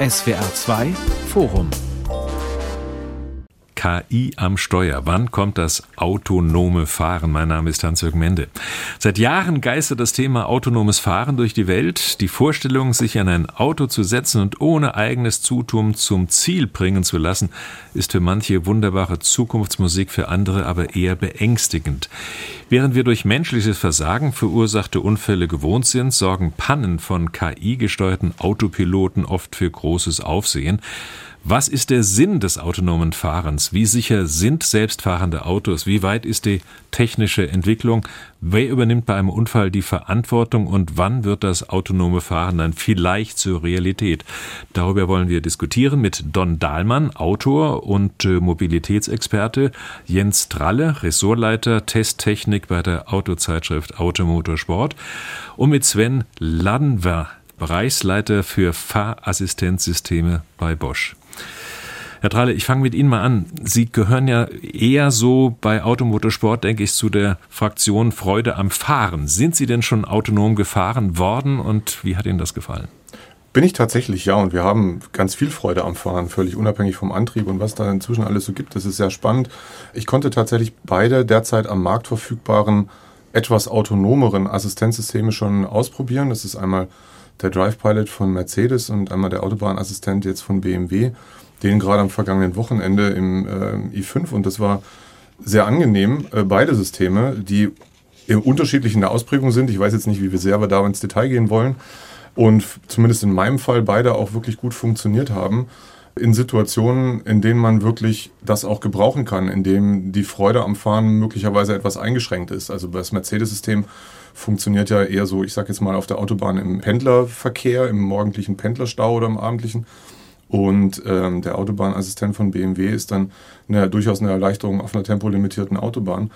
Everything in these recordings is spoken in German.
SWR 2 Forum KI am Steuer. Wann kommt das autonome Fahren? Mein Name ist Hans-Jürg Mende. Seit Jahren geistert das Thema autonomes Fahren durch die Welt. Die Vorstellung, sich an ein Auto zu setzen und ohne eigenes Zutun zum Ziel bringen zu lassen, ist für manche wunderbare Zukunftsmusik, für andere aber eher beängstigend. Während wir durch menschliches Versagen verursachte Unfälle gewohnt sind, sorgen Pannen von KI-gesteuerten Autopiloten oft für großes Aufsehen. Was ist der Sinn des autonomen Fahrens? Wie sicher sind selbstfahrende Autos? Wie weit ist die technische Entwicklung? Wer übernimmt bei einem Unfall die Verantwortung und wann wird das autonome Fahren dann vielleicht zur Realität? Darüber wollen wir diskutieren mit Don Dahlmann, Autor und äh, Mobilitätsexperte, Jens Tralle, Ressortleiter Testtechnik bei der Autozeitschrift Automotorsport und mit Sven Lanver, Bereichsleiter für Fahrassistenzsysteme bei Bosch. Herr Tralle, ich fange mit Ihnen mal an. Sie gehören ja eher so bei Automotorsport, denke ich, zu der Fraktion Freude am Fahren. Sind Sie denn schon autonom gefahren worden und wie hat Ihnen das gefallen? Bin ich tatsächlich, ja. Und wir haben ganz viel Freude am Fahren, völlig unabhängig vom Antrieb und was da inzwischen alles so gibt. Das ist sehr spannend. Ich konnte tatsächlich beide derzeit am Markt verfügbaren, etwas autonomeren Assistenzsysteme schon ausprobieren. Das ist einmal der Drive Pilot von Mercedes und einmal der Autobahnassistent jetzt von BMW den gerade am vergangenen Wochenende im äh, i5 und das war sehr angenehm. Äh, beide Systeme, die unterschiedlich in der Ausprägung sind. Ich weiß jetzt nicht, wie wir sehr aber da ins Detail gehen wollen. Und zumindest in meinem Fall beide auch wirklich gut funktioniert haben. In Situationen, in denen man wirklich das auch gebrauchen kann, in dem die Freude am Fahren möglicherweise etwas eingeschränkt ist. Also das Mercedes-System funktioniert ja eher so, ich sage jetzt mal, auf der Autobahn im Pendlerverkehr, im morgendlichen Pendlerstau oder im abendlichen. Und ähm, der Autobahnassistent von BMW ist dann eine, durchaus eine Erleichterung auf einer tempolimitierten Autobahn.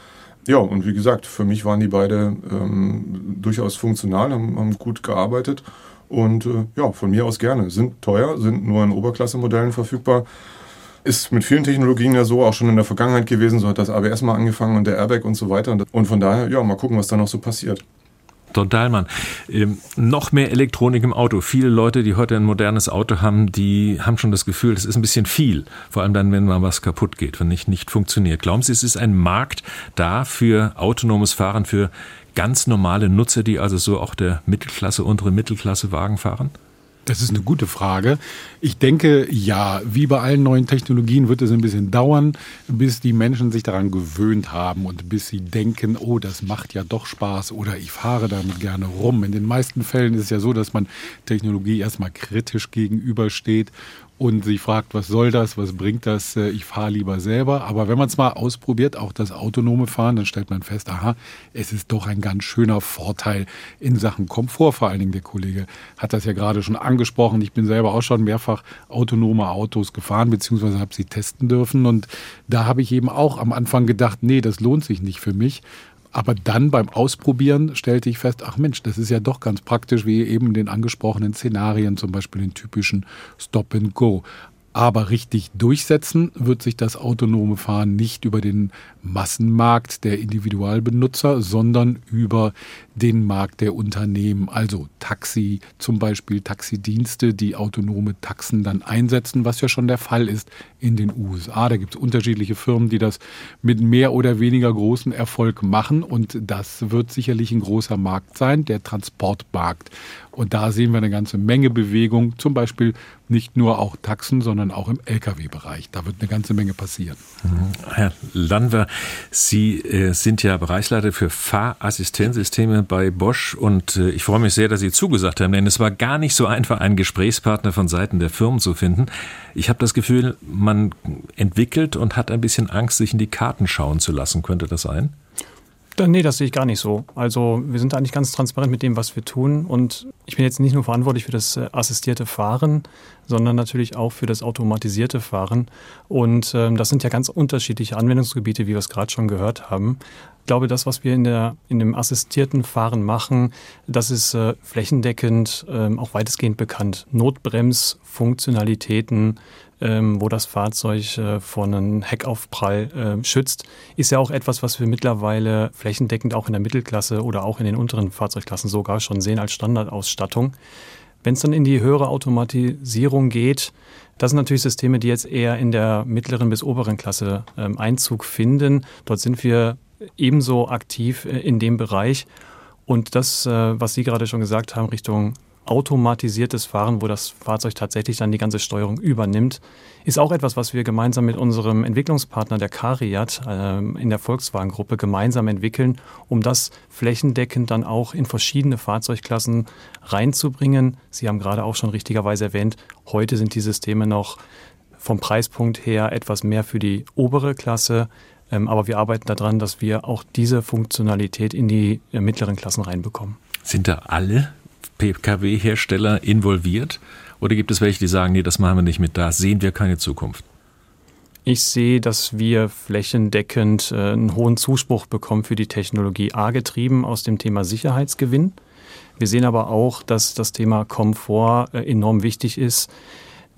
Ja, und wie gesagt, für mich waren die beide ähm, durchaus funktional, haben, haben, gut gearbeitet und äh, ja, von mir aus gerne. Sind teuer, sind nur in Oberklasse-Modellen verfügbar. Ist mit vielen Technologien ja so auch schon in der Vergangenheit gewesen. So hat das ABS mal angefangen und der Airbag und so weiter. Und von daher, ja, mal gucken, was da noch so passiert. Don Dahlmann, ähm, noch mehr Elektronik im Auto. Viele Leute, die heute ein modernes Auto haben, die haben schon das Gefühl, das ist ein bisschen viel. Vor allem dann, wenn mal was kaputt geht, wenn nicht, nicht funktioniert. Glauben Sie, es ist ein Markt da für autonomes Fahren, für ganz normale Nutzer, die also so auch der Mittelklasse, untere Mittelklasse Wagen fahren? Das ist eine gute Frage. Ich denke, ja, wie bei allen neuen Technologien wird es ein bisschen dauern, bis die Menschen sich daran gewöhnt haben und bis sie denken, oh, das macht ja doch Spaß oder ich fahre damit gerne rum. In den meisten Fällen ist es ja so, dass man Technologie erstmal kritisch gegenübersteht und sich fragt, was soll das, was bringt das, äh, ich fahre lieber selber. Aber wenn man es mal ausprobiert, auch das autonome Fahren, dann stellt man fest, aha, es ist doch ein ganz schöner Vorteil in Sachen Komfort. Vor allen Dingen der Kollege hat das ja gerade schon angesprochen. Ich bin selber auch schon mehrfach autonome Autos gefahren, beziehungsweise habe sie testen dürfen. Und da habe ich eben auch am Anfang gedacht, nee, das lohnt sich nicht für mich. Aber dann beim Ausprobieren stellte ich fest, ach Mensch, das ist ja doch ganz praktisch, wie eben in den angesprochenen Szenarien, zum Beispiel den typischen Stop and Go. Aber richtig durchsetzen wird sich das autonome Fahren nicht über den Massenmarkt der Individualbenutzer, sondern über den Markt der Unternehmen. Also Taxi, zum Beispiel Taxidienste, die autonome Taxen dann einsetzen, was ja schon der Fall ist in den USA. Da gibt es unterschiedliche Firmen, die das mit mehr oder weniger großem Erfolg machen. Und das wird sicherlich ein großer Markt sein, der Transportmarkt. Und da sehen wir eine ganze Menge Bewegung, zum Beispiel nicht nur auch Taxen, sondern auch im Lkw-Bereich. Da wird eine ganze Menge passieren. Mhm. Herr Landwer, Sie äh, sind ja Bereichsleiter für Fahrassistenzsysteme bei Bosch und äh, ich freue mich sehr, dass Sie zugesagt haben, denn es war gar nicht so einfach, einen Gesprächspartner von Seiten der Firmen zu finden. Ich habe das Gefühl, man entwickelt und hat ein bisschen Angst, sich in die Karten schauen zu lassen. Könnte das sein? Nee, das sehe ich gar nicht so. Also wir sind eigentlich ganz transparent mit dem, was wir tun. Und ich bin jetzt nicht nur verantwortlich für das äh, assistierte Fahren, sondern natürlich auch für das automatisierte Fahren. Und ähm, das sind ja ganz unterschiedliche Anwendungsgebiete, wie wir es gerade schon gehört haben. Ich glaube, das, was wir in, der, in dem assistierten Fahren machen, das ist äh, flächendeckend ähm, auch weitestgehend bekannt. Notbremsfunktionalitäten, ähm, wo das Fahrzeug äh, vor einem Heckaufprall äh, schützt, ist ja auch etwas, was wir mittlerweile flächendeckend auch in der Mittelklasse oder auch in den unteren Fahrzeugklassen sogar schon sehen als Standardausstattung. Wenn es dann in die höhere Automatisierung geht, das sind natürlich Systeme, die jetzt eher in der mittleren bis oberen Klasse ähm, Einzug finden. Dort sind wir ebenso aktiv äh, in dem Bereich. Und das, äh, was Sie gerade schon gesagt haben, Richtung automatisiertes Fahren, wo das Fahrzeug tatsächlich dann die ganze Steuerung übernimmt, ist auch etwas, was wir gemeinsam mit unserem Entwicklungspartner der Cariat äh, in der Volkswagen-Gruppe gemeinsam entwickeln, um das flächendeckend dann auch in verschiedene Fahrzeugklassen reinzubringen. Sie haben gerade auch schon richtigerweise erwähnt, heute sind die Systeme noch vom Preispunkt her etwas mehr für die obere Klasse. Ähm, aber wir arbeiten daran, dass wir auch diese Funktionalität in die äh, mittleren Klassen reinbekommen. Sind da alle Pkw-Hersteller involviert? Oder gibt es welche, die sagen, nee, das machen wir nicht mit, da sehen wir keine Zukunft? Ich sehe, dass wir flächendeckend äh, einen hohen Zuspruch bekommen für die Technologie A getrieben aus dem Thema Sicherheitsgewinn. Wir sehen aber auch, dass das Thema Komfort äh, enorm wichtig ist.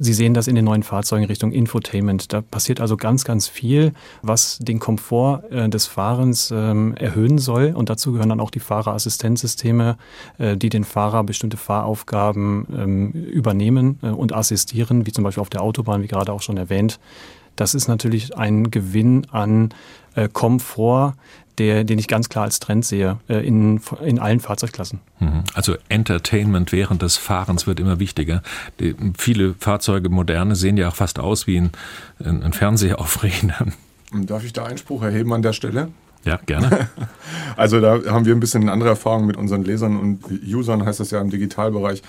Sie sehen das in den neuen Fahrzeugen Richtung Infotainment. Da passiert also ganz, ganz viel, was den Komfort äh, des Fahrens ähm, erhöhen soll. Und dazu gehören dann auch die Fahrerassistenzsysteme, äh, die den Fahrer bestimmte Fahraufgaben ähm, übernehmen äh, und assistieren, wie zum Beispiel auf der Autobahn, wie gerade auch schon erwähnt. Das ist natürlich ein Gewinn an äh, Komfort, der, den ich ganz klar als Trend sehe äh, in, in allen Fahrzeugklassen. Mhm. Also Entertainment während des Fahrens wird immer wichtiger. Die, viele Fahrzeuge, moderne, sehen ja auch fast aus wie ein, ein Fernseher auf Rädern. Darf ich da Einspruch erheben an der Stelle? Ja, gerne. also da haben wir ein bisschen eine andere Erfahrung mit unseren Lesern und Usern, heißt das ja im Digitalbereich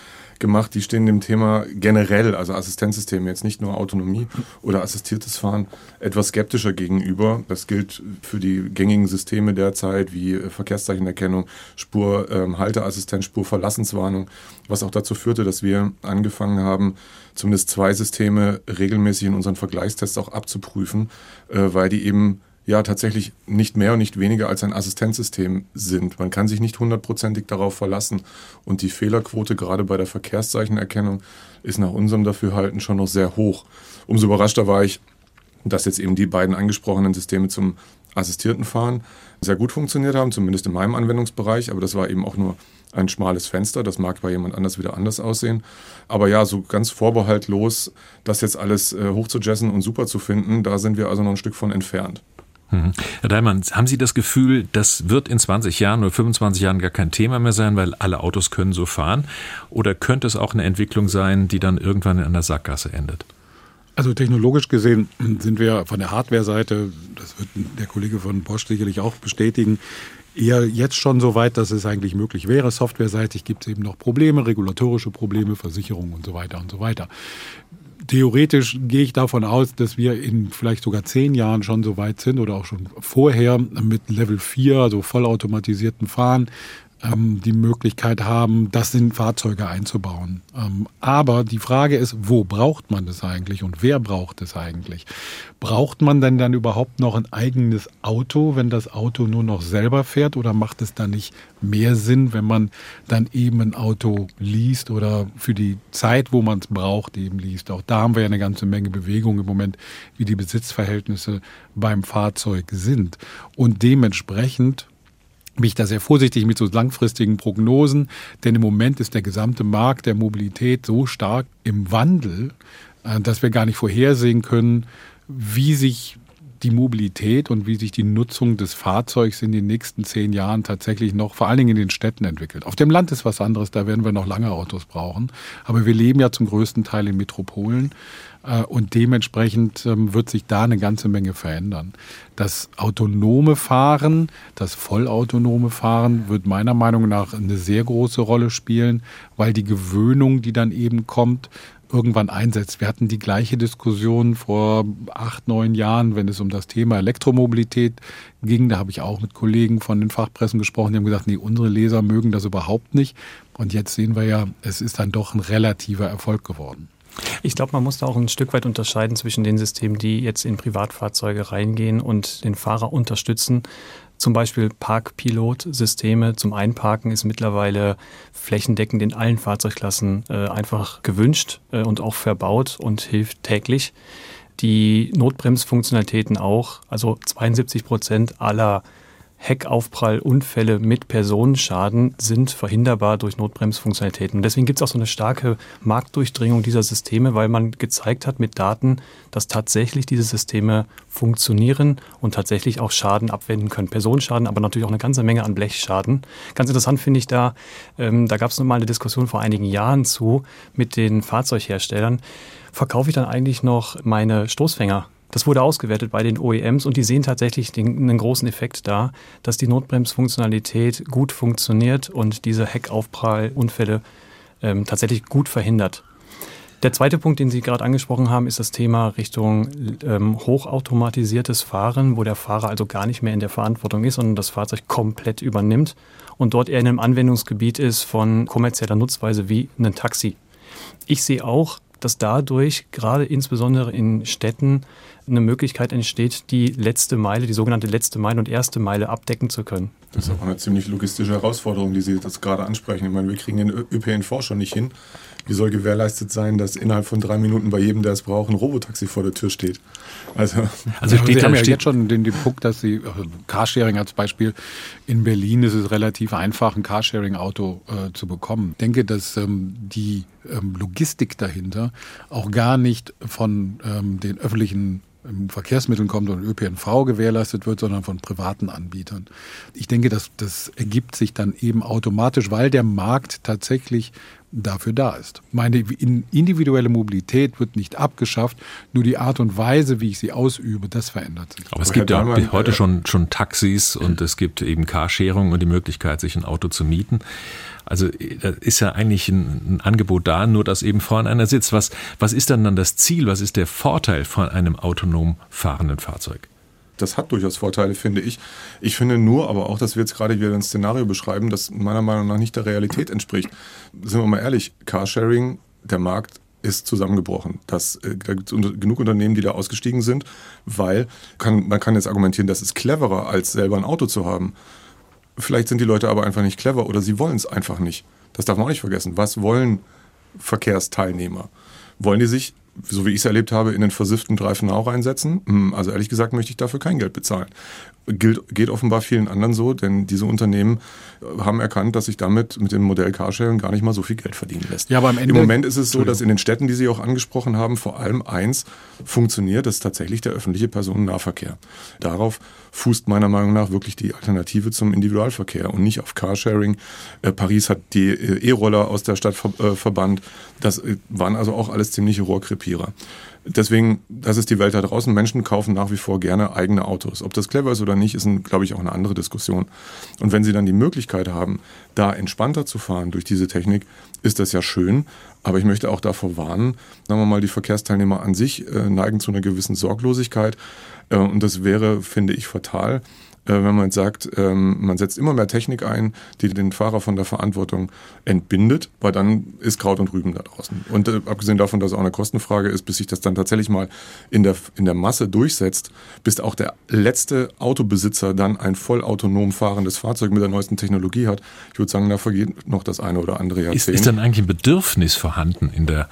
gemacht, die stehen dem Thema generell, also Assistenzsysteme, jetzt nicht nur Autonomie oder assistiertes Fahren, etwas skeptischer gegenüber. Das gilt für die gängigen Systeme derzeit wie äh, Verkehrszeichenerkennung, Spurhalteassistenz, ähm, Spurverlassenswarnung, was auch dazu führte, dass wir angefangen haben, zumindest zwei Systeme regelmäßig in unseren Vergleichstests auch abzuprüfen, äh, weil die eben ja tatsächlich nicht mehr und nicht weniger als ein Assistenzsystem sind. Man kann sich nicht hundertprozentig darauf verlassen. Und die Fehlerquote gerade bei der Verkehrszeichenerkennung ist nach unserem Dafürhalten schon noch sehr hoch. Umso überraschter war ich, dass jetzt eben die beiden angesprochenen Systeme zum assistierten Fahren sehr gut funktioniert haben, zumindest in meinem Anwendungsbereich. Aber das war eben auch nur ein schmales Fenster. Das mag bei jemand anders wieder anders aussehen. Aber ja, so ganz vorbehaltlos, das jetzt alles äh, hochzujessen und super zu finden, da sind wir also noch ein Stück von entfernt. Mhm. Herr Daimann, haben Sie das Gefühl, das wird in 20 Jahren oder 25 Jahren gar kein Thema mehr sein, weil alle Autos können so fahren? Oder könnte es auch eine Entwicklung sein, die dann irgendwann in einer Sackgasse endet? Also technologisch gesehen sind wir von der Hardware-Seite, das wird der Kollege von Bosch sicherlich auch bestätigen, eher jetzt schon so weit, dass es eigentlich möglich wäre. Softwareseitig gibt es eben noch Probleme, regulatorische Probleme, Versicherungen und so weiter und so weiter theoretisch gehe ich davon aus, dass wir in vielleicht sogar zehn Jahren schon so weit sind oder auch schon vorher mit Level 4, also vollautomatisierten Fahren, ähm, die Möglichkeit haben, das in Fahrzeuge einzubauen. Ähm, aber die Frage ist, wo braucht man das eigentlich und wer braucht es eigentlich? Braucht man denn dann überhaupt noch ein eigenes Auto, wenn das Auto nur noch selber fährt oder macht es dann nicht mehr Sinn, wenn man dann eben ein Auto liest oder für die Zeit, wo man es braucht, eben liest? Auch da haben wir ja eine ganze Menge Bewegung im Moment, wie die Besitzverhältnisse beim Fahrzeug sind. Und dementsprechend bin ich da sehr vorsichtig mit so langfristigen Prognosen, denn im Moment ist der gesamte Markt der Mobilität so stark im Wandel, äh, dass wir gar nicht vorhersehen können, wie sich die Mobilität und wie sich die Nutzung des Fahrzeugs in den nächsten zehn Jahren tatsächlich noch, vor allen Dingen in den Städten entwickelt. Auf dem Land ist was anderes, da werden wir noch lange Autos brauchen. Aber wir leben ja zum größten Teil in Metropolen. Äh, und dementsprechend ähm, wird sich da eine ganze Menge verändern. Das autonome Fahren, das vollautonome Fahren wird meiner Meinung nach eine sehr große Rolle spielen, weil die Gewöhnung, die dann eben kommt, irgendwann einsetzt. Wir hatten die gleiche Diskussion vor acht, neun Jahren, wenn es um das Thema Elektromobilität ging. Da habe ich auch mit Kollegen von den Fachpressen gesprochen, die haben gesagt, nee, unsere Leser mögen das überhaupt nicht. Und jetzt sehen wir ja, es ist dann doch ein relativer Erfolg geworden. Ich glaube, man muss da auch ein Stück weit unterscheiden zwischen den Systemen, die jetzt in Privatfahrzeuge reingehen und den Fahrer unterstützen. Zum Beispiel Parkpilot-Systeme zum Einparken ist mittlerweile flächendeckend in allen Fahrzeugklassen äh, einfach gewünscht äh, und auch verbaut und hilft täglich. Die Notbremsfunktionalitäten auch. Also 72 Prozent aller Heckaufprallunfälle mit Personenschaden sind verhinderbar durch Notbremsfunktionalitäten. Deswegen gibt es auch so eine starke Marktdurchdringung dieser Systeme, weil man gezeigt hat mit Daten, dass tatsächlich diese Systeme funktionieren und tatsächlich auch Schaden abwenden können. Personenschaden, aber natürlich auch eine ganze Menge an Blechschaden. Ganz interessant finde ich da, ähm, da gab es nochmal eine Diskussion vor einigen Jahren zu mit den Fahrzeugherstellern. Verkaufe ich dann eigentlich noch meine Stoßfänger das wurde ausgewertet bei den OEMs und die sehen tatsächlich den, einen großen Effekt da, dass die Notbremsfunktionalität gut funktioniert und diese Heckaufprallunfälle ähm, tatsächlich gut verhindert. Der zweite Punkt, den Sie gerade angesprochen haben, ist das Thema Richtung ähm, hochautomatisiertes Fahren, wo der Fahrer also gar nicht mehr in der Verantwortung ist, sondern das Fahrzeug komplett übernimmt und dort eher in einem Anwendungsgebiet ist von kommerzieller Nutzweise wie ein Taxi. Ich sehe auch, dass dadurch gerade insbesondere in Städten eine Möglichkeit entsteht, die letzte Meile, die sogenannte letzte Meile und erste Meile abdecken zu können. Das ist auch eine ziemlich logistische Herausforderung, die Sie das gerade ansprechen. Ich meine, wir kriegen den ÖPNV schon nicht hin. Wie soll gewährleistet sein, dass innerhalb von drei Minuten bei jedem, der es braucht, ein Robotaxi vor der Tür steht? Also, also steht Sie haben ja jetzt schon den, den Punkt, dass Sie, also Carsharing als Beispiel, in Berlin ist es relativ einfach, ein Carsharing-Auto äh, zu bekommen. Ich denke, dass ähm, die ähm, Logistik dahinter auch gar nicht von ähm, den öffentlichen Verkehrsmitteln kommt und ÖPNV gewährleistet wird, sondern von privaten Anbietern. Ich denke, dass das ergibt sich dann eben automatisch, weil der Markt tatsächlich dafür da ist. Meine individuelle Mobilität wird nicht abgeschafft, nur die Art und Weise, wie ich sie ausübe, das verändert sich. Aber es gibt ja heute schon, schon Taxis und es gibt eben Carsharing und die Möglichkeit, sich ein Auto zu mieten. Also da ist ja eigentlich ein, ein, Angebot da, nur dass eben vorne einer sitzt. Was, was ist dann dann das Ziel? Was ist der Vorteil von einem autonom fahrenden Fahrzeug? Das hat durchaus Vorteile, finde ich. Ich finde nur, aber auch, dass wir jetzt gerade wieder ein Szenario beschreiben, das meiner Meinung nach nicht der Realität entspricht. Sind wir mal ehrlich, Carsharing, der Markt ist zusammengebrochen. Das, äh, da gibt es genug Unternehmen, die da ausgestiegen sind, weil kann, man kann jetzt argumentieren, das ist cleverer, als selber ein Auto zu haben. Vielleicht sind die Leute aber einfach nicht clever oder sie wollen es einfach nicht. Das darf man auch nicht vergessen. Was wollen Verkehrsteilnehmer? Wollen die sich so wie ich es erlebt habe, in den versifften Dreifenau reinsetzen. Hm, also ehrlich gesagt möchte ich dafür kein Geld bezahlen. Gilt, geht offenbar vielen anderen so, denn diese Unternehmen haben erkannt, dass sich damit mit dem Modell Carsharing gar nicht mal so viel Geld verdienen lässt. Ja, aber am Ende, Im Moment ist es so, dass in den Städten, die Sie auch angesprochen haben, vor allem eins funktioniert, das ist tatsächlich der öffentliche Personennahverkehr. Darauf fußt meiner Meinung nach wirklich die Alternative zum Individualverkehr und nicht auf Carsharing. Äh, Paris hat die äh, E-Roller aus der Stadt äh, verbannt. Das waren also auch alles ziemliche Rohrkrepierer. Deswegen, das ist die Welt da draußen. Menschen kaufen nach wie vor gerne eigene Autos. Ob das clever ist oder nicht, ist, glaube ich, auch eine andere Diskussion. Und wenn Sie dann die Möglichkeit haben, da entspannter zu fahren durch diese Technik, ist das ja schön. Aber ich möchte auch davor warnen, sagen wir mal, die Verkehrsteilnehmer an sich äh, neigen zu einer gewissen Sorglosigkeit. Äh, und das wäre, finde ich, fatal, wenn man sagt, ähm, man setzt immer mehr Technik ein, die den Fahrer von der Verantwortung entbindet, weil dann ist Kraut und Rüben da draußen. Und äh, abgesehen davon, dass es auch eine Kostenfrage ist, bis sich das dann tatsächlich mal in der, in der Masse durchsetzt, bis auch der letzte Autobesitzer dann ein vollautonom fahrendes Fahrzeug mit der neuesten Technologie hat. Ich würde sagen, da vergeht noch das eine oder andere Jahrzehnt. Ist, ist dann eigentlich ein Bedürfnis vorhanden in der äh,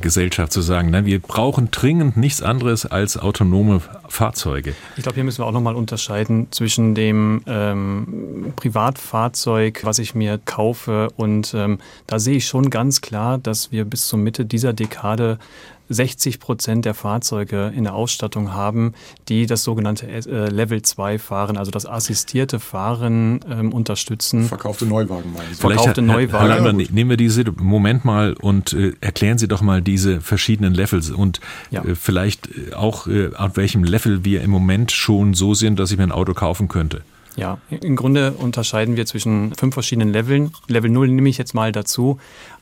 Gesellschaft zu sagen, nein, wir brauchen dringend nichts anderes als autonome Fahrzeuge. Ich glaube, hier müssen wir auch nochmal unterscheiden zwischen dem ähm, Privatfahrzeug, was ich mir kaufe, und ähm, da sehe ich schon ganz klar, dass wir bis zur Mitte dieser Dekade 60 Prozent der Fahrzeuge in der Ausstattung haben, die das sogenannte äh, Level 2 Fahren, also das assistierte Fahren ähm, unterstützen. Verkaufte Neuwagen meinen Sie? Verkaufte Neuwagen. Herr Lander, nehmen wir diese Moment mal und äh, erklären Sie doch mal diese verschiedenen Levels und ja. äh, vielleicht äh, auch, äh, auf welchem Level wir im Moment schon so sind, dass ich mir ein Auto kaufen könnte. Ja, im Grunde unterscheiden wir zwischen fünf verschiedenen Leveln. Level 0 nehme ich jetzt mal dazu.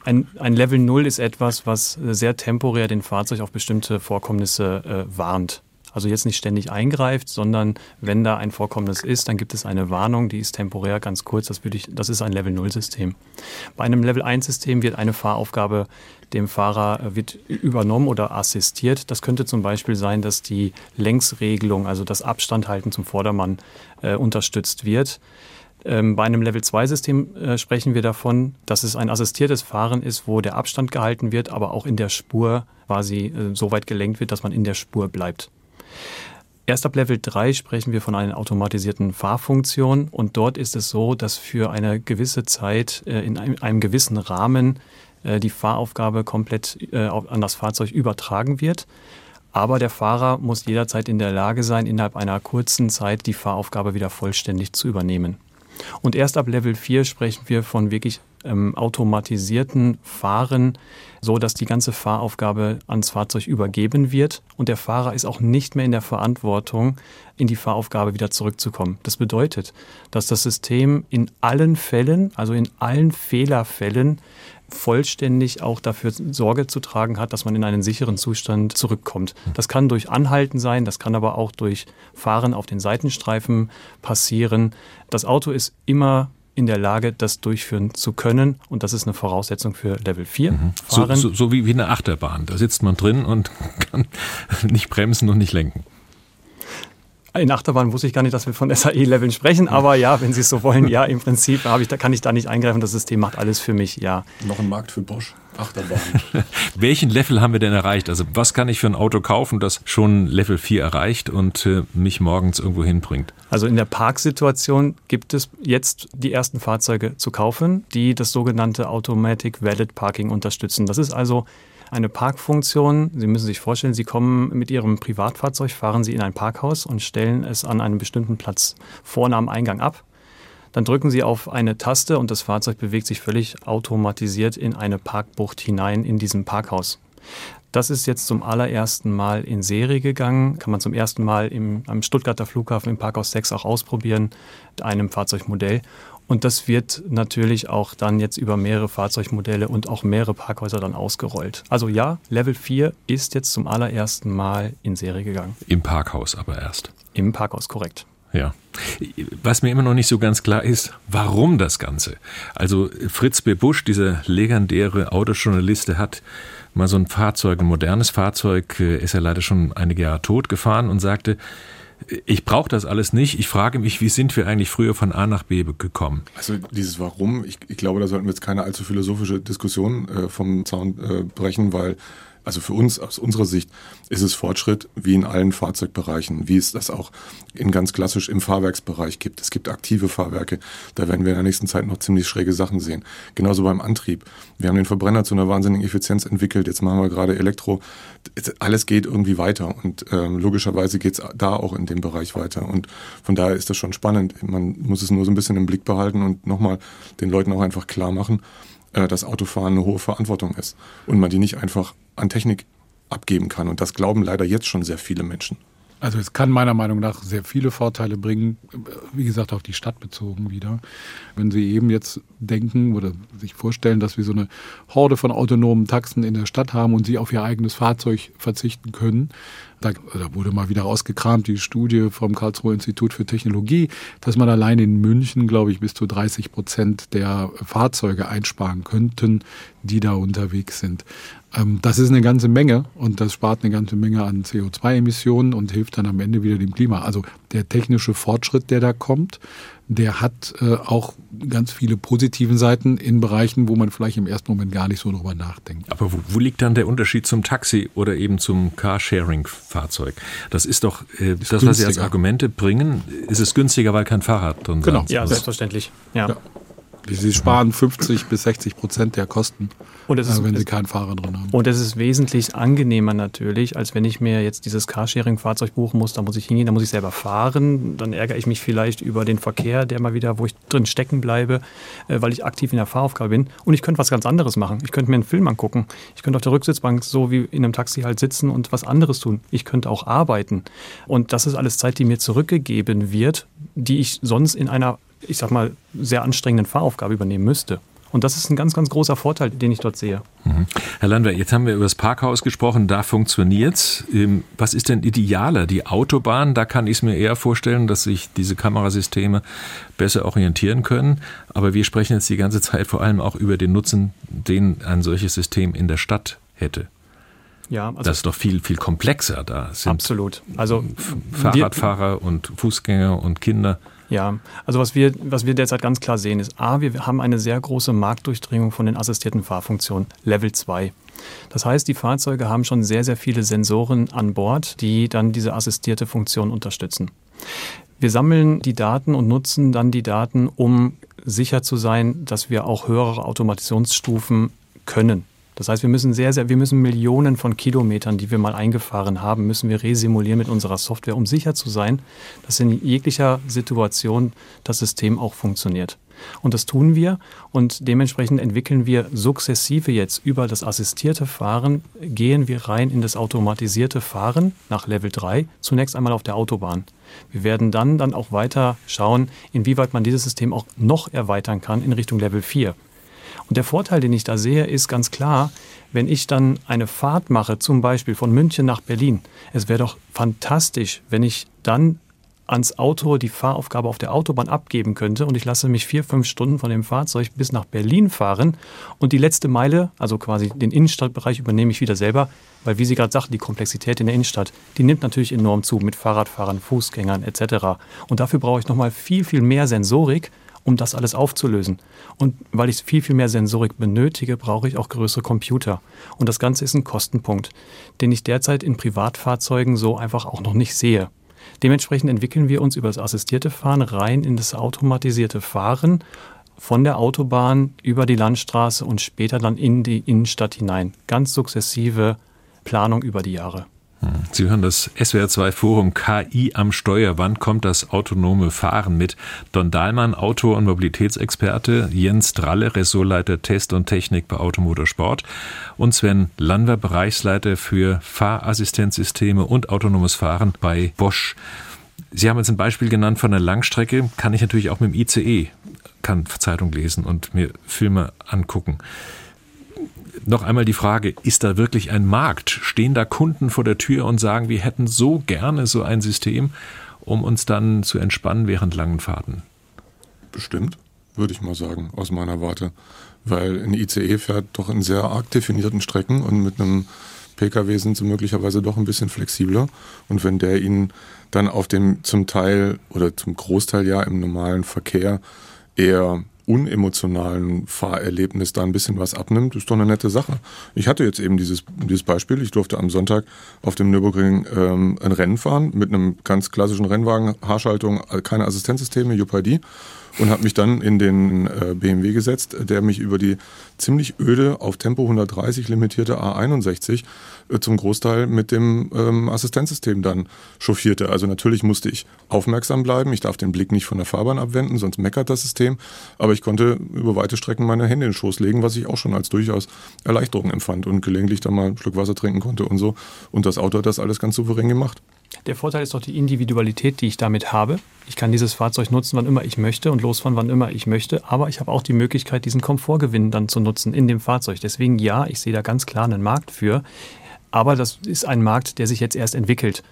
Ein, ein Level 0 ist etwas, was sehr temporär den Fahrzeug auf bestimmte Vorkommnisse äh, warnt. Also jetzt nicht ständig eingreift, sondern wenn da ein Vorkommnis ist, dann gibt es eine Warnung, die ist temporär ganz kurz. Das, würde ich, das ist ein Level 0 System. Bei einem Level 1 System wird eine Fahraufgabe dem Fahrer äh, wird übernommen oder assistiert. Das könnte zum Beispiel sein, dass die Längsregelung, also das Abstandhalten zum Vordermann, äh, unterstützt wird. Ähm, bei einem Level-2-System äh, sprechen wir davon, dass es ein assistiertes Fahren ist, wo der Abstand gehalten wird, aber auch in der Spur quasi äh, so weit gelenkt wird, dass man in der Spur bleibt. Erst ab Level 3 sprechen wir von einer automatisierten Fahrfunktion und dort ist es so, dass für eine gewisse Zeit äh, in einem, einem, gewissen Rahmen die Fahraufgabe komplett an das Fahrzeug übertragen wird. Aber der Fahrer muss jederzeit in der Lage sein, innerhalb einer kurzen Zeit die Fahraufgabe wieder vollständig zu übernehmen. Und erst ab Level 4 sprechen wir von wirklich ähm, automatisierten Fahren, so dass die ganze Fahraufgabe ans Fahrzeug übergeben wird und der Fahrer ist auch nicht mehr in der Verantwortung, in die Fahraufgabe wieder zurückzukommen. Das bedeutet, dass das System in allen Fällen, also in allen Fehlerfällen, vollständig auch dafür Sorge zu tragen hat, dass man in einen sicheren Zustand zurückkommt. Das kann durch Anhalten sein, das kann aber auch durch Fahren auf den Seitenstreifen passieren. Das Auto ist immer in der Lage, das durchführen zu können. Und das ist eine Voraussetzung für Level 4. Mhm. So, so, so, wie, wie eine Achterbahn. Da sitzt man drin und kann nicht bremsen und nicht lenken. In Achterbahn wusste ich gar nicht, dass wir von SAE-Leveln sprechen, aber ja, wenn Sie es so wollen, ja, im Prinzip ich, da kann ich da nicht eingreifen. Das System macht alles für mich, ja. Noch ein Markt für Bosch. Achterbahn. Welchen Level haben wir denn erreicht? Also was kann ich für ein Auto kaufen, das schon Level 4 erreicht und äh, mich morgens irgendwo hinbringt? Also in der Parksituation gibt es jetzt die ersten Fahrzeuge zu kaufen, die das sogenannte Automatic Valid Parking unterstützen. Das ist also eine Parkfunktion. Sie müssen sich vorstellen, Sie kommen mit Ihrem Privatfahrzeug, fahren Sie in ein Parkhaus und stellen es an einem bestimmten Platz vorne am Eingang ab. Dann drücken Sie auf eine Taste und das Fahrzeug bewegt sich völlig automatisiert in eine Parkbucht hinein in diesem Parkhaus. Das ist jetzt zum allerersten Mal in Serie gegangen. Kann man zum ersten Mal im, am Stuttgarter Flughafen im Parkhaus 6 auch ausprobieren, mit einem Fahrzeugmodell. Und das wird natürlich auch dann jetzt über mehrere Fahrzeugmodelle und auch mehrere Parkhäuser dann ausgerollt. Also ja, Level 4 ist jetzt zum allerersten Mal in Serie gegangen. Im Parkhaus aber erst. Im Parkhaus, korrekt. Ja. Was mir immer noch nicht so ganz klar ist, warum das Ganze. Also Fritz B. Busch, dieser legendäre Autojournalist, der hat mal so ein Fahrzeug, ein modernes Fahrzeug, äh, ist er leider schon einige Jahre tot gefahren und sagte, ich brauche das alles nicht. Ich frage mich, wie sind wir eigentlich früher von A nach B gekommen? Also dieses Warum, ich, ich glaube, da sollten wir jetzt keine allzu philosophische Diskussion äh, vom Zaun äh, brechen, weil also für uns aus unserer Sicht ist es Fortschritt wie in allen Fahrzeugbereichen, wie es das auch in ganz klassisch im Fahrwerksbereich gibt. Es gibt aktive Fahrwerke, da werden wir in der nächsten Zeit noch ziemlich schräge Sachen sehen. Genauso beim Antrieb. Wir haben den Verbrenner zu einer wahnsinnigen Effizienz entwickelt, jetzt machen wir gerade Elektro. Alles geht irgendwie weiter und ähm, logischerweise geht es da auch in dem Bereich weiter. Und von daher ist das schon spannend. Man muss es nur so ein bisschen im Blick behalten und nochmal den Leuten auch einfach klar machen, äh, dass Autofahren eine hohe Verantwortung ist und man die nicht einfach an Technik abgeben kann. Und das glauben leider jetzt schon sehr viele Menschen. Also es kann meiner Meinung nach sehr viele Vorteile bringen, wie gesagt auf die Stadt bezogen wieder. Wenn Sie eben jetzt denken oder sich vorstellen, dass wir so eine Horde von autonomen Taxen in der Stadt haben und Sie auf Ihr eigenes Fahrzeug verzichten können, da, da wurde mal wieder ausgekramt, die Studie vom Karlsruher Institut für Technologie, dass man allein in München, glaube ich, bis zu 30 Prozent der Fahrzeuge einsparen könnten, die da unterwegs sind. Ähm, das ist eine ganze Menge und das spart eine ganze Menge an CO2-Emissionen und hilft dann am Ende wieder dem Klima. Also der technische Fortschritt, der da kommt, der hat äh, auch ganz viele positiven Seiten in Bereichen, wo man vielleicht im ersten Moment gar nicht so drüber nachdenkt. Aber wo, wo liegt dann der Unterschied zum Taxi oder eben zum Carsharing-Fahrzeug? Das ist doch äh, ist das, günstiger. was Sie als Argumente bringen. Ist es günstiger, weil kein Fahrrad drin ist? Genau, ja, selbstverständlich. ja. ja. Sie sparen 50 bis 60 Prozent der Kosten, und es ist, wenn Sie keinen Fahrer drin haben. Und es ist wesentlich angenehmer natürlich, als wenn ich mir jetzt dieses Carsharing-Fahrzeug buchen muss. Da muss ich hingehen, da muss ich selber fahren. Dann ärgere ich mich vielleicht über den Verkehr, der mal wieder, wo ich drin stecken bleibe, äh, weil ich aktiv in der Fahraufgabe bin. Und ich könnte was ganz anderes machen. Ich könnte mir einen Film angucken. Ich könnte auf der Rücksitzbank so wie in einem Taxi halt sitzen und was anderes tun. Ich könnte auch arbeiten. Und das ist alles Zeit, die mir zurückgegeben wird, die ich sonst in einer ich sag mal, sehr anstrengenden Fahraufgabe übernehmen müsste. Und das ist ein ganz, ganz großer Vorteil, den ich dort sehe. Mhm. Herr Landwehr, jetzt haben wir über das Parkhaus gesprochen, da funktioniert's. Ähm, was ist denn idealer? Die Autobahn, da kann ich es mir eher vorstellen, dass sich diese Kamerasysteme besser orientieren können. Aber wir sprechen jetzt die ganze Zeit vor allem auch über den Nutzen, den ein solches System in der Stadt hätte. Ja, also das ist doch viel, viel komplexer. Da sind absolut. Also Fahrradfahrer und Fußgänger und Kinder Ja, also was wir, was wir derzeit ganz klar sehen ist, A, wir haben eine sehr große Marktdurchdringung von den assistierten Fahrfunktionen, Level 2. Das heißt, die Fahrzeuge haben schon sehr, sehr viele Sensoren an Bord, die dann diese assistierte Funktion unterstützen. Wir sammeln die Daten und nutzen dann die Daten, um sicher zu sein, dass wir auch höhere Automatisationsstufen können. Das heißt, wir müssen sehr, sehr, wir müssen Millionen von Kilometern, die wir mal eingefahren haben, müssen wir resimulieren mit unserer Software, um sicher zu sein, dass in jeglicher Situation das System auch funktioniert. Und das tun wir und dementsprechend entwickeln wir sukzessive jetzt über das assistierte Fahren, gehen wir rein in das automatisierte Fahren nach Level 3, zunächst einmal auf der Autobahn. Wir werden dann, dann auch weiter schauen, inwieweit man dieses System auch noch erweitern kann in Richtung Level 4. Und der Vorteil, den ich da sehe, ist ganz klar, wenn ich dann eine Fahrt mache, zum Beispiel von München nach Berlin, es wäre doch fantastisch, wenn ich dann ans Auto die Fahraufgabe auf der Autobahn abgeben könnte und ich lasse mich vier, fünf Stunden von dem Fahrzeug bis nach Berlin fahren und die letzte Meile, also quasi den Innenstadtbereich, übernehme ich wieder selber, weil wie Sie gerade sagten, die Komplexität in der Innenstadt, die nimmt natürlich enorm zu mit Fahrradfahrern, Fußgängern etc. Und dafür brauche ich nochmal viel, viel mehr Sensorik, um das alles aufzulösen. Und weil ich viel, viel mehr Sensorik benötige, brauche ich auch größere Computer. Und das Ganze ist ein Kostenpunkt, den ich derzeit in Privatfahrzeugen so einfach auch noch nicht sehe. Dementsprechend entwickeln wir uns über das assistierte Fahren rein in das automatisierte Fahren von der Autobahn über die Landstraße und später dann in die Innenstadt hinein. Ganz sukzessive Planung über die Jahre. Sie hören das SWR2 Forum KI am Steuer. Wann kommt das autonome Fahren mit? Don Dahlmann, Autor und Mobilitätsexperte, Jens Dralle, Ressortleiter Test und Technik bei Automotorsport und Sven Landwer, Bereichsleiter für Fahrassistenzsysteme und autonomes Fahren bei Bosch. Sie haben jetzt ein Beispiel genannt von einer Langstrecke, kann ich natürlich auch mit dem ICE, kann Zeitung lesen und mir Filme angucken noch einmal die Frage, ist da wirklich ein Markt? Stehen da Kunden vor der Tür und sagen, wir hätten so gerne so ein System, um uns dann zu entspannen während langen Fahrten? Bestimmt, würde ich mal sagen, aus meiner Warte. Weil ein ICE fährt doch in sehr arg definierten Strecken und mit einem Pkw sind sie möglicherweise doch ein bisschen flexibler. Und wenn der ihnen dann auf dem zum Teil oder zum Großteil ja im normalen Verkehr eher unemotionalen Fahrerlebnis da ein bisschen was abnimmt, ist doch eine nette Sache. Ich hatte jetzt eben dieses, dieses Beispiel. Ich durfte am Sonntag auf dem Nürburgring ähm, ein Rennen fahren mit einem ganz klassischen Rennwagen, Haarschaltung, keine Assistenzsysteme, UPID und habe mich dann in den äh, BMW gesetzt, der mich über die ziemlich öde auf Tempo 130 limitierte A61 äh, zum Großteil mit dem ähm, Assistenzsystem dann chauffierte. Also natürlich musste ich aufmerksam bleiben. Ich darf den Blick nicht von der Fahrbahn abwenden, sonst meckert das System. Aber ich konnte über weite Strecken meine Hände in den Schoß legen, was ich auch schon als durchaus Erleichterung empfand und gelegentlich dann mal einen Schluck Wasser trinken konnte und so. Und das Auto hat das alles ganz souverän gemacht. Der Vorteil ist doch die Individualität, die ich damit habe. Ich kann dieses Fahrzeug nutzen, wann immer ich möchte und losfahren, wann immer ich möchte. Aber ich habe auch die Möglichkeit, diesen Komfortgewinn dann zu nutzen in dem Fahrzeug. Deswegen ja, ich sehe da ganz klar einen Markt für. Aber das ist ein Markt, der sich jetzt erst entwickelt.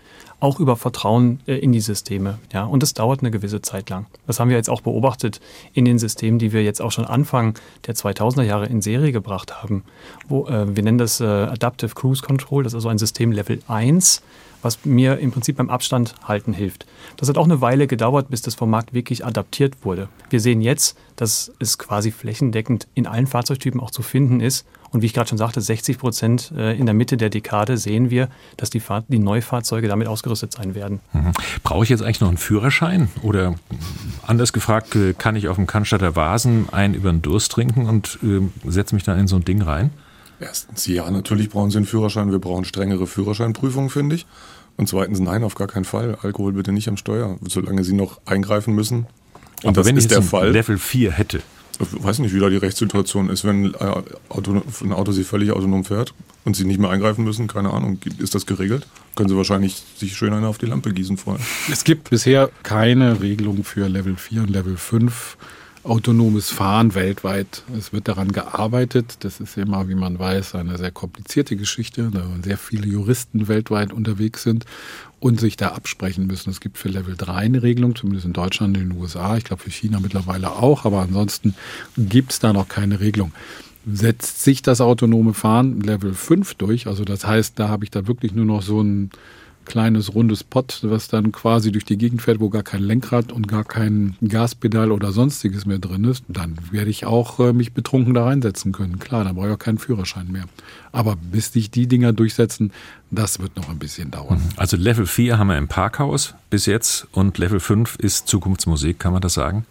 Auch über Vertrauen äh, in die Systeme. Ja, und das dauert eine gewisse Zeit lang. Das haben wir jetzt auch beobachtet in den Systemen, die wir jetzt auch schon Anfang der 2000er Jahre in Serie gebracht haben. Wo, äh, wir nennen das äh, Adaptive Cruise Control. Das ist also ein System Level 1 was mir im Prinzip beim Abstand halten hilft. Das hat auch eine Weile gedauert, bis das vom Markt wirklich adaptiert wurde. Wir sehen jetzt, dass es quasi flächendeckend in allen Fahrzeugtypen auch zu finden ist. Und wie ich gerade schon sagte, 60 Prozent äh, in der Mitte der Dekade sehen wir, dass die, Fahr die Neufahrzeuge damit ausgerüstet sein werden. Mhm. Brauche ich jetzt eigentlich noch einen Führerschein? Oder anders gefragt, äh, kann ich auf dem Cannstatter Vasen einen über den Durst trinken und äh, setze mich da in so ein Ding rein? Erstens, ja, natürlich brauchen Sie einen Führerschein. Wir brauchen strengere Führerscheinprüfungen, finde ich. Und zweitens, nein, auf gar keinen Fall. Alkohol bitte nicht am Steuer, solange Sie noch eingreifen müssen. Und Aber das wenn ist ich der Fall. Level 4 hätte. Ich weiß nicht, wie da die Rechtssituation ist, wenn äh, ein Auto Sie völlig autonom fährt und Sie nicht mehr eingreifen müssen. Keine Ahnung, ist das geregelt? Können Sie wahrscheinlich sich schön eine auf die Lampe gießen vorher. Es gibt bisher keine Regelung für Level 4 und Level 5 autonomes Fahren weltweit. Es wird daran gearbeitet. Das ist immer, wie man weiß, eine sehr komplizierte Geschichte, da sehr viele Juristen weltweit unterwegs sind und sich da absprechen müssen. Es gibt für Level 3 eine Regelung, zumindest in Deutschland, in den USA, ich glaube für China mittlerweile auch, aber ansonsten gibt es da noch keine Regelung. Setzt sich das autonome Fahren Level 5 durch, also das heißt, da habe ich da wirklich nur noch so ein kleines rundes Pott, was dann quasi durch die Gegend fährt, wo gar kein Lenkrad und gar kein Gaspedal oder sonstiges mehr drin ist, dann werde ich auch äh, mich betrunken da reinsetzen können. Klar, dann brauche ich auch keinen Führerschein mehr. Aber bis sich die Dinger durchsetzen, das wird noch ein bisschen dauern. Mhm. Also Level 4 haben wir im Parkhaus bis jetzt und Level 5 ist Zukunftsmusik, kann man das sagen?